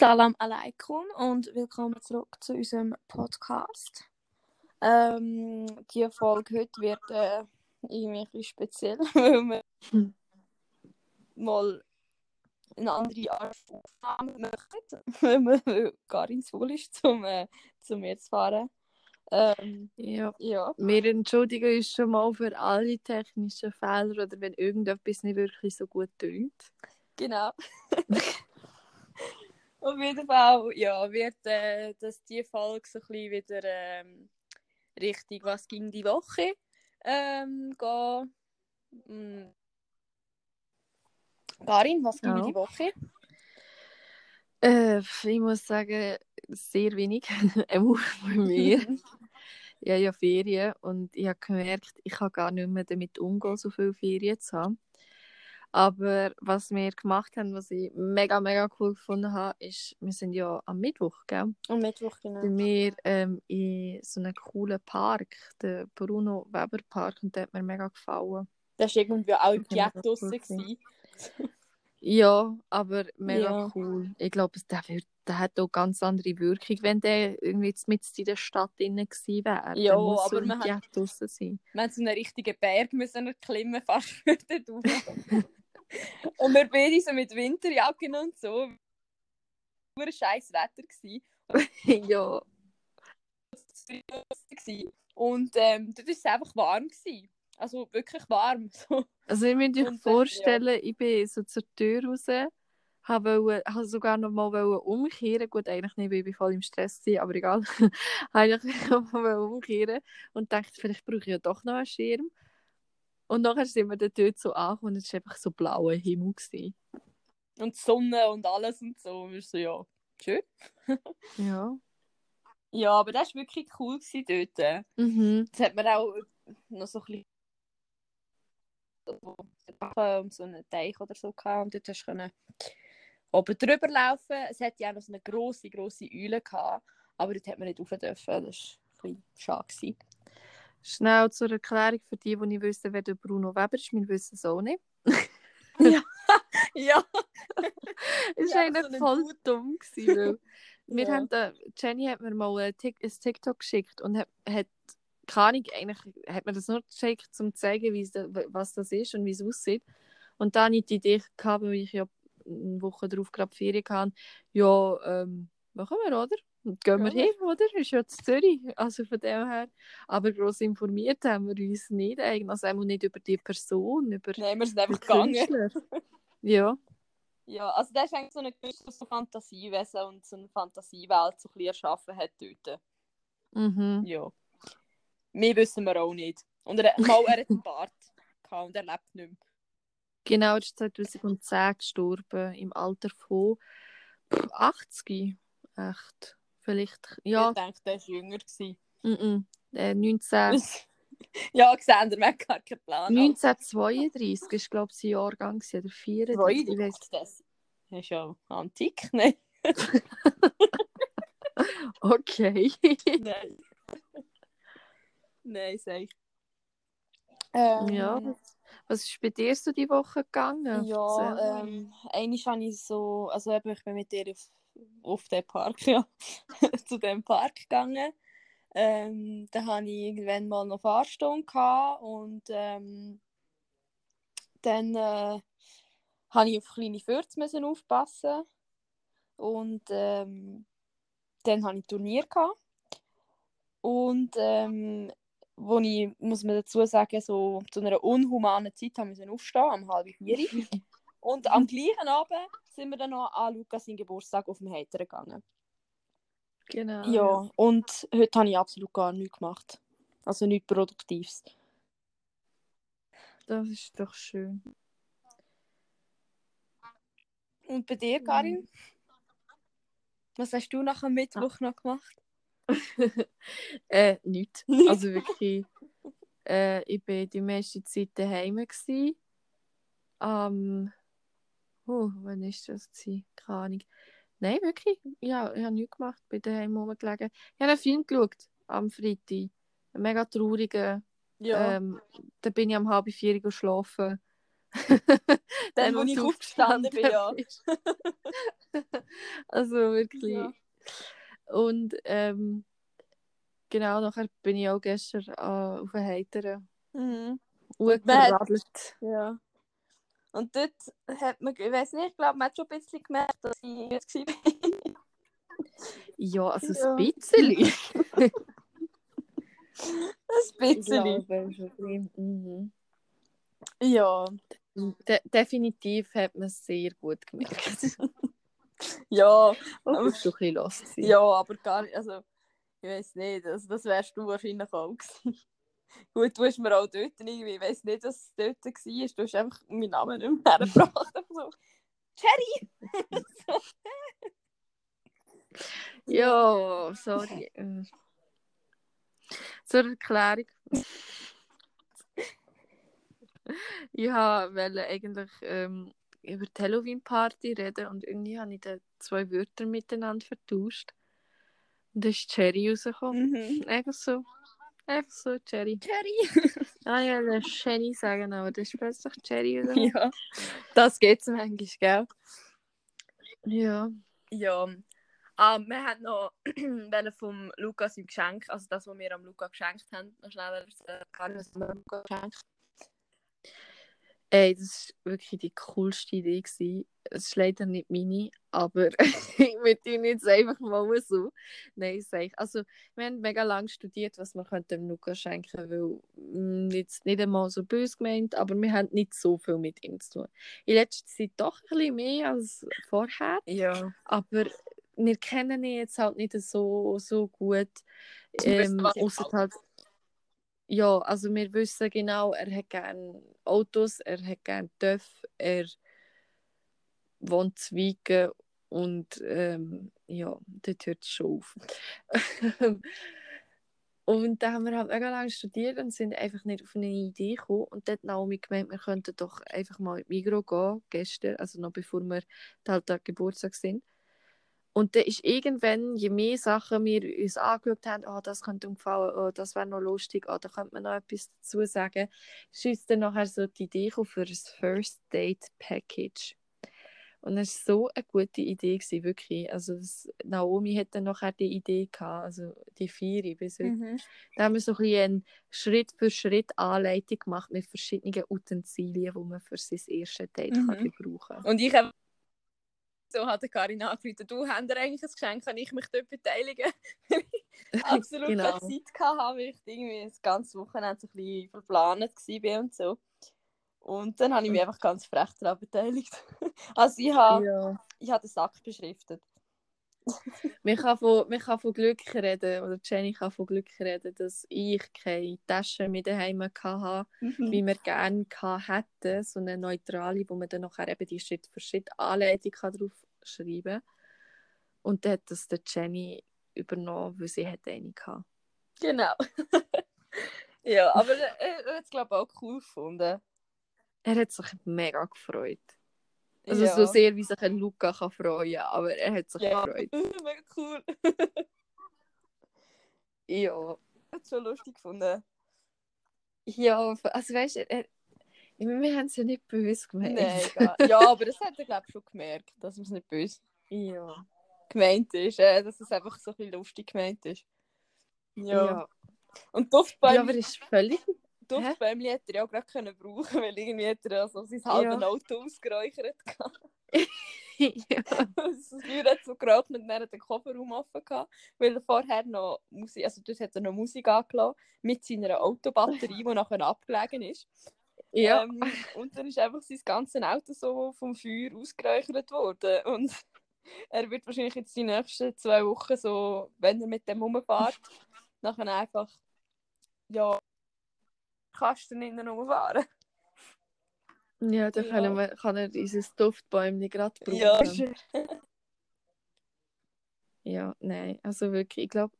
Salam alaikum und willkommen zurück zu unserem Podcast. Ähm, die Folge heute wird äh, irgendwie speziell, weil wir Hm. mal eine andere Art von Aufnahme möchten, weil weil Karin zu faul ist, um äh, zu mir zu fahren. Ähm, Ja, ja, wir entschuldigen uns schon mal für alle technischen Fehler oder wenn irgendetwas nicht wirklich so gut tönt. genau. Auf jeden Fall, ja, wird äh, das die Folge so ein bisschen wieder ähm, richtig, was ging die Woche ähm, gehen. Mm. Karin, was ging Ja. die Woche? Äh, ich muss sagen, sehr wenig. Auch bei mir. Ich habe ja Ferien und ich habe gemerkt, ich kann gar nicht mehr damit umgehen, so viele Ferien zu haben. Aber was wir gemacht haben, was ich mega, mega cool gefunden habe, ist, wir sind ja am Mittwoch, gell? Am Mittwoch, genau. bei mir ähm, in so einem coolen Park, der Bruno Weber Park, und der hat mir mega gefallen. Das war irgendwie auch im auch draussen. Ja, aber mega Ja. cool. Ich glaube, der, wird- der hat auch ganz andere Wirkung, wenn der irgendwie jetzt mit in der Stadt drin gewesen wäre. Ja, muss aber so man hat- draussen sein. Wir haben so einen richtigen Berg müssen erklimmen, fast für den Daumen. und wir beide so mit Winterjacken und so. Nur ein scheiß Wetter gewesen. ja. Und ähm, dort war es einfach warm. Gewesen. Also wirklich warm. So. also ihr müsst euch Und, äh, vorstellen, ich bin so zur Tür raus, habe, wollte- habe sogar noch mal wollte umkehren, gut, eigentlich nicht, weil ich voll im Stress war, aber egal, eigentlich noch mal umkehren und dachte, vielleicht brauche ich ja doch noch einen Schirm. Und nachher sind wir dann dort so angekommen und es war einfach so blauer Himmel. Gewesen. Und die Sonne und alles und so. Und wir so, ja, schön. Ja. Ja, aber das war wirklich cool gewesen dort. Mhm. Das hat man auch noch so ein bisschen um so einen Teich oder so gehabt und dort hast du können oben drüber laufen. Es hat ja auch noch so eine grosse, grosse Eule gehabt, aber dort hat man nicht rauf dürfen. Das war ein bisschen schade. Gewesen. Schnell zur Erklärung für die, die nicht wissen, wer der Bruno Weber ist. Wir wissen es auch nicht. Ja, Es Ja, war eigentlich so voll dumm. Gewesen, weil wir Ja. haben da, Jenny hat mir mal ein, Tik ein TikTok geschickt und hat, hat keine Ahnung, eigentlich hat mir das nur geschickt, um zu zeigen, was das ist und wie es aussieht. Und dann hatte ich die Idee, gehabt, weil ich ja eine Woche darauf gerade Ferien hatte, ja, ähm, machen wir, oder? Und gehen wir wir. hin, oder? Ist ja zu Zürich, also von dem her. Aber gross informiert haben wir uns nicht eigentlich, also einmal nicht über die Person, über nein, wir sind einfach gegangen. Ja. Ja, also das ist eigentlich so ein Künstler, so Fantasiewesen und so eine Fantasiewelt so ein bisschen erschaffen hat dort. Mhm. Ja. Mehr wissen wir auch nicht. Und er, mal, er hat einen Bart gehabt und er lebt nicht mehr. Genau, er ist 2010 gestorben, im Alter von pff, 80. Echt. Vielleicht, ja, Ich denke, der war jünger. Gewesen. mm -mm, äh, 19, ja, gesehen, der hat gar keinen Plan. 1932 ist, glaube ich, sein Jahrgang oder 34. Ich weiss- das ist ja antik, ne? Okay. Nein. Nein, sag ich. Ähm, ja, was ist bei dir so die Woche gegangen? Ja, ähm, einmal habe ich so, also eben, ich bin mit dir auf, auf den Park, ja, zu dem Park gegangen. Ähm, da hatte ich irgendwann mal noch Fahrstunde gehabt und ähm, dann äh, habe ich auf kleine Fürze aufpassen und ähm, dann hatte ich Turnier gehabt. und ähm, wo ich, muss man dazu sagen, so zu einer unhumanen Zeit haben wir aufstehen, um halb vier. Und am gleichen Abend sind wir dann noch an Lukas seinen Geburtstag auf dem Hater gegangen. genau. Ja, und heute habe ich absolut gar nichts gemacht. Also nichts Produktives. Das ist doch schön. Und bei dir, Karin? Was hast du nach dem Mittwoch noch gemacht? äh, nicht. Nicht? Also wirklich, äh, ich war die meiste Zeit daheim. Gewesen. Ähm, oh, wann ist das? Gewesen? Keine Ahnung. Nein, wirklich. Ja, ich habe nichts gemacht, bin daheim rumgelegen. Ich habe einen Film geschaut am Freitag. Einen mega traurigen. Ja. Ähm, da bin ich um halb vier geschlafen. Dann, wo ich aufgestanden bin, ja. also wirklich. Ja. Und ähm, genau, nachher bin ich auch gestern äh, auf einen Heiteren Mhm. Geradelt. Ja. Und dort hat man, ich weiß nicht, ich glaube, man hat schon ein bisschen gemerkt, dass ich jetzt war. Ja, also Ja. ein bisschen. Ein bisschen. Mhm. Ja. De definitiv hat man es sehr gut gemerkt. Ja. Aber schon ein bisschen los. gewesen. Ja, aber gar nicht, also, ich weiß nicht, also, das wärst du wahrscheinlich auch gewesen. Gut, du hast mir auch dort irgendwie, ich weiß nicht, was es dort war, du hast einfach meinen Namen nicht mehr hergebracht. So, Cherry! Ja, sorry. Äh. Zur Erklärung. ich wollte eigentlich ähm, über die Halloween-Party reden und irgendwie habe ich da zwei Wörter miteinander vertauscht. Und dann ist Cherry rausgekommen. Mhm. Einfach so. Einfach so, Cherry. Cherry! Ah, ich wollte Jenny sagen, aber das ist plötzlich Cherry rausgekommen. ja, das geht's manchmal, gell? Ja. Ja. Ah, wir haben noch wollen vom Lukas im Geschenk, also das, was wir am Luca geschenkt haben, noch schnell erzählen, was wir am Luca geschenkt Ey, das war wirklich die coolste Idee. gewesen. Es ist leider nicht meine, aber wir tun jetzt einfach mal so. Nein, sag ich. Also, wir haben mega lange studiert, was wir dem Lukas schenken weil mm, jetzt nicht einmal so böse gemeint, aber wir haben nicht so viel mit ihm zu tun. In letzter Zeit doch ein bisschen mehr als vorher, Ja. aber wir kennen ihn jetzt halt nicht so, so gut. Ähm, gefällt. halt, ja, also wir wissen genau, er hat gerne Autos, er hat gerne TÜV, er wohnt zu Wiegen und ähm, ja, dort hört es schon auf. und da haben wir halt mega lange studiert und sind einfach nicht auf eine Idee gekommen. Und dort Naomi gemeint, wir könnten doch einfach mal in die Migros gehen, gestern, also noch bevor wir halt an Geburtstag sind. Und dann ist irgendwann, je mehr Sachen wir uns angeschaut haben, oh, das könnte uns gefallen, oh, das wäre noch lustig, oh, da könnte man noch etwas dazu sagen, ist uns dann nachher so die Idee für ein First Date Package. Und das war so eine gute Idee, gewesen, wirklich. Also das, Naomi hat dann nachher die Idee gehabt, also die vier bis heute. Mhm. Da haben wir so ein bisschen eine Schritt für Schritt Anleitung gemacht mit verschiedenen Utensilien, die man für sein erstes Date Mhm. kann gebrauchen kann. Und ich habe so hat Karin angerufen, du hast dir eigentlich ein Geschenk, kann ich mich dort beteiligen? Weil ich absolut Genau. keine Zeit hatte, weil ich irgendwie das ganze Wochenende so ein bisschen verplant war und so. Und dann habe ich mich einfach ganz frech daran beteiligt. Also ich habe, Ja. ich habe den Sack beschriftet. Man kann, von, man kann von Glück reden, oder Jenny kann von Glück reden, dass ich keine Tasche mit daheim hatte, wie wir gerne hätten, so eine neutrale, wo man dann nachher eben die Schritt für Schritt Anleitung drauf schreiben kann. Und dann hat das der Jenny übernommen, weil sie hat eine hatte. Genau. ja, aber er, er hat es glaube ich auch cool gefunden. Er hat sich mega gefreut. Also ja. so sehr, wie sich ein Luca kann freuen aber er hat sich Ja. gefreut. Mega cool. Ja. hat schon lustig gefunden. Ja, also weißt du, er, ich meine, wir haben es ja nicht böse gemeint. Nein, egal. Ja, aber das hat er glaube ich schon gemerkt, dass es nicht böse Ja. gemeint ist, äh, dass es einfach so ein bisschen lustig gemeint ist. Ja. Ja. Und Ja, Duftbäumli, aber es ist völlig. Duftbäumli hätte er ja auch gerade brauchen, weil irgendwie hat er also sein halbes Ja. Auto ausgeräuchert. ja. das Feuer hat so geraucht und dann hat den Kofferraum offen gehabt, weil er vorher noch Musik, also dort hat er noch Musik angelassen mit seiner Autobatterie, die nachher abgelegen ist. ja. Ähm, und dann ist einfach sein ganzes Auto so vom Feuer ausgeräuchert worden. Und er wird wahrscheinlich jetzt die nächsten zwei Wochen so, wenn er mit dem rumfährt, nachher einfach, ja, Kasten innen rumfahren. ja, dann Ja. Wir, kann er dieses Duftbäumchen gerade brauchen. Ja. Ja, nein, also wirklich, ich glaube,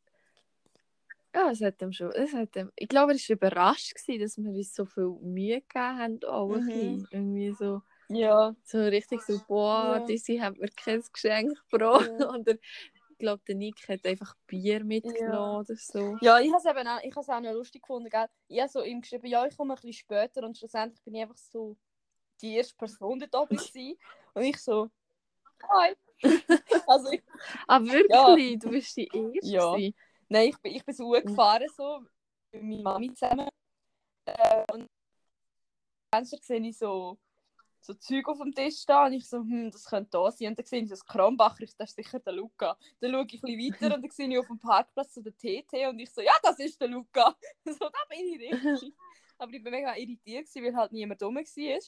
ja, es hat ihm schon, es hat ihm, ich glaube, er war überrascht, gewesen, dass wir uns so viel Mühe gegeben haben, auch ein Mhm. bisschen. irgendwie so, Ja, so richtig so, boah, Ja. Dizzy hat mir kein Geschenk gebracht, Ja. ich glaube, der Nick hat einfach Bier mitgenommen oder so. ja ich habe es eben auch, ich habe auch noch lustig gefunden, gell? Ich habe so ihm geschrieben, ja, ich komme ein bisschen später und schlussendlich bin ich einfach so die erste Person dort oben gewesen. Und ich so, hi. also ich, Ah, wirklich? Du bist die Erste? Ja. gewesen? nein, ich bin, ich bin so gefahren, so, mit meiner Mami zusammen. Äh, und Fenster sehe ich so, so Zeug auf dem Tisch stehen und ich so, hm, das könnte da sein. Und dann sehe ich so das Kronbacher, das ist sicher der Luca. Dann schaue ich ein bisschen weiter und dann sehe ich auf dem Parkplatz so den TT und ich so, ja, das ist der Luca. so, da bin ich richtig. Aber ich war mega irritiert, weil halt niemand dumm war.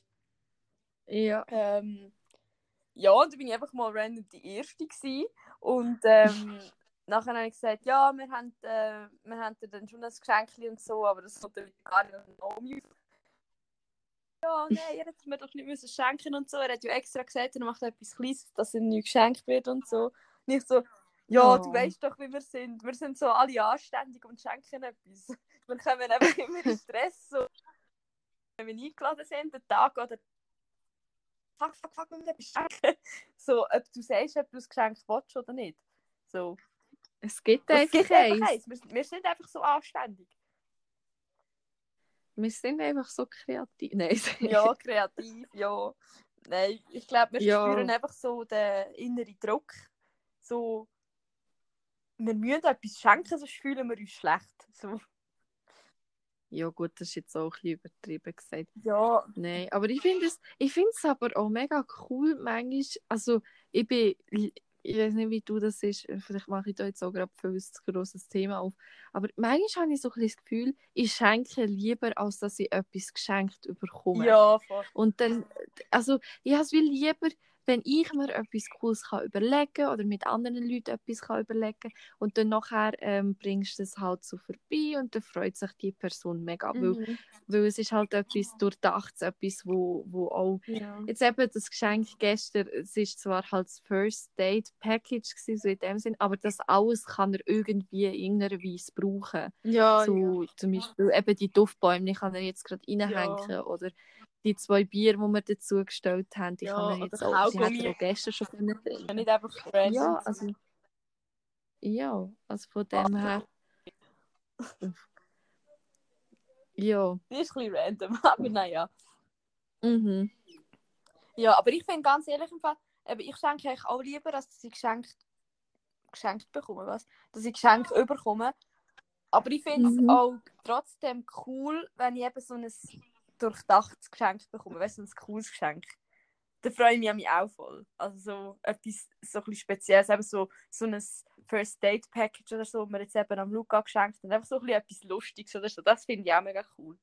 Ja. Ähm, ja, und dann bin ich einfach mal random die Erste gewesen. Und ähm, nachher habe ich gesagt, ja, wir haben, äh, wir haben dir dann schon ein Geschenk und so, aber das dann gar nicht Naomi. Ja, nein, er hätte mir doch nicht müssen schenken und so. Er hat ja extra gesagt, er macht etwas Kleines, dass ihm nicht geschenkt wird und so. Nicht so, ja, du Oh. weißt doch, wie wir sind. Wir sind so alle anständig und schenken etwas. Wir kommen einfach immer in Stress. So. Wenn wir eingeladen sind, den Tag oder fuck, fuck, fuck, wir müssen etwas schenken. So, ob du sagst, ob du das Geschenk willst oder nicht. So. Es gibt Es einfach gibt einfach eins. eins. Wir, wir sind einfach so anständig. Wir sind einfach so kreativ. Nein. Ja, kreativ, ja. Nein, ich glaube, wir Ja. spüren einfach so den inneren Druck. So, wir müssen etwas schenken, sonst fühlen wir uns schlecht. So. ja gut, das ist jetzt auch ein bisschen übertrieben gesagt. Ja, Nein, aber ich finde es, ich aber auch mega cool manchmal, also ich bin, ich weiß nicht, wie du das ist, vielleicht mache ich da jetzt auch gerade für ein grosses Thema auf, aber manchmal habe ich so ein das Gefühl, ich schenke lieber, als dass ich etwas geschenkt bekomme. ja, voll. Und dann, also ich habe es wie lieber, wenn ich mir etwas Cooles kann überlegen oder mit anderen Leuten etwas kann überlegen und dann nachher ähm, bringst du es halt so vorbei und dann freut sich die Person mega, weil, Mhm. weil es ist halt etwas Durchdachtes, etwas, wo, wo auch Ja. Jetzt eben das Geschenk gestern, es ist zwar halt das First Date Package gewesen, so in dem Sinn, aber das alles kann er irgendwie in irgendeiner Weise brauchen. Ja, so zum Beispiel eben die Duftbäume kann er jetzt gerade reinhängen oder die zwei Bier, die wir dazu gestellt haben, die Ja, kann oder jetzt auch, die er auch gestern schon können trinken. Nicht einfach random. Ja, also ja, also von dem her ja, Die ist ein bisschen random, aber naja. mhm. Ja, aber ich finde ganz ehrlich, im Fall, ich schenke eigentlich auch lieber, dass ich geschenkt, geschenkt bekomme. Was? Dass ich Geschenk überkomme. Aber ich finde es Mhm. auch trotzdem cool, wenn ich eben so ein durchdachtes Geschenk bekomme. Weißt du, ein cooles Geschenk. Da freue ich mich auch voll. Also so etwas so ein Spezielles, eben so, so ein First Date Package oder so, das wir jetzt eben am Luca geschenkt haben. Einfach so ein etwas Lustiges oder so. Das finde ich auch mega cool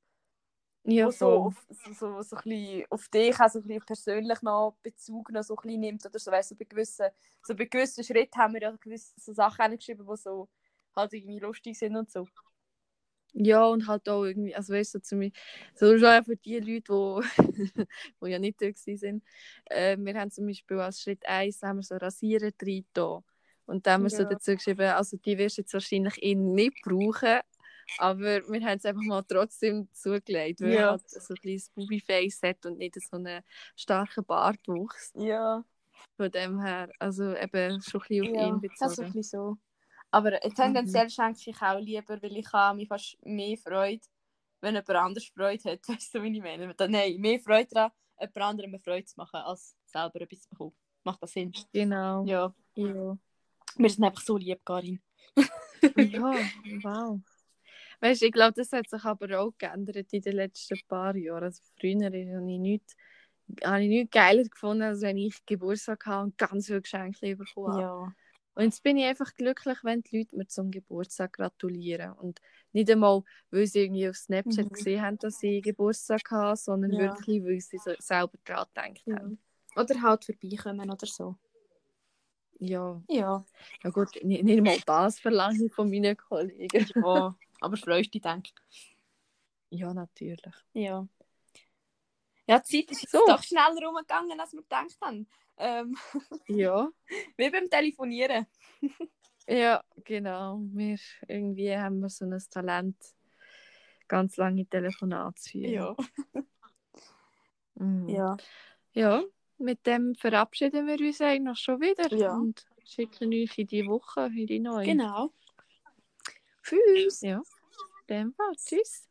ja, wo so, auf, so, so, so ein bisschen auf dich auch so ein bisschen persönlich noch Bezug noch so ein bisschen nimmt oder so, weißt, so bei gewissen, so bei gewissen Schritten haben wir ja gewisse so Sachen geschrieben, die so halt irgendwie lustig sind und so. Ja, und halt auch irgendwie, also weißt du, so, zu mir, so schon auch für die Leute, die, ja nicht da waren, äh, wir haben zum Beispiel als Schritt 1 haben wir so Rasieren drin da. Und da haben wir so Ja. dazu geschrieben, also die wirst du jetzt wahrscheinlich eh nicht brauchen, aber wir haben es einfach mal trotzdem zugelegt, weil Ja. halt so ein kleines Bubi-Face hat und nicht so einen starken Bartwuchs. Ja, Von dem her, also eben schon ein bisschen auf ja ihn das ist ein bezogen. bisschen so. Aber äh, tendenziell schenke ich auch lieber, weil ich habe mich fast mehr Freude, wenn jemand anders Freude hat. Weißt du, wie ich meine? Nein, mehr Freude daran, jemand anderem Freude zu machen, als selber etwas zu bekommen. Macht das Sinn? Genau. Ja. Ja. Wir sind einfach so lieb, Karin. Ja, wow. Weißt du, ich glaube, das hat sich aber auch geändert in den letzten paar Jahren. Also früher habe ich nichts, habe ich nichts geiler gefunden, als wenn ich Geburtstag hatte und ganz viele Geschenke bekommen habe. Ja. Und jetzt bin ich einfach glücklich, wenn die Leute mir zum Geburtstag gratulieren. Und nicht einmal, weil sie irgendwie auf Snapchat Mhm. gesehen haben, dass sie Geburtstag haben, sondern Ja. wirklich, weil sie so selber daran gedacht Ja. haben. Oder halt vorbeikommen oder so. Ja, Ja. ja gut, nicht, nicht mal das verlange ich von meinen Kollegen. ja. Aber freust dich, denke ich. Ja, natürlich. Ja. Ja, die Zeit ist So. doch schneller rumgegangen, als wir gedacht haben. Ähm, Ja. wie beim Telefonieren. Ja, genau. Wir irgendwie haben wir so ein Talent, ganz lange Telefonate zu führen. Ja. Mhm. Ja. ja, mit dem verabschieden wir uns eigentlich schon wieder Ja. und schicken euch in die Woche, in die neue. Genau. Tschüss. Ja, in dem Fall. Tschüss.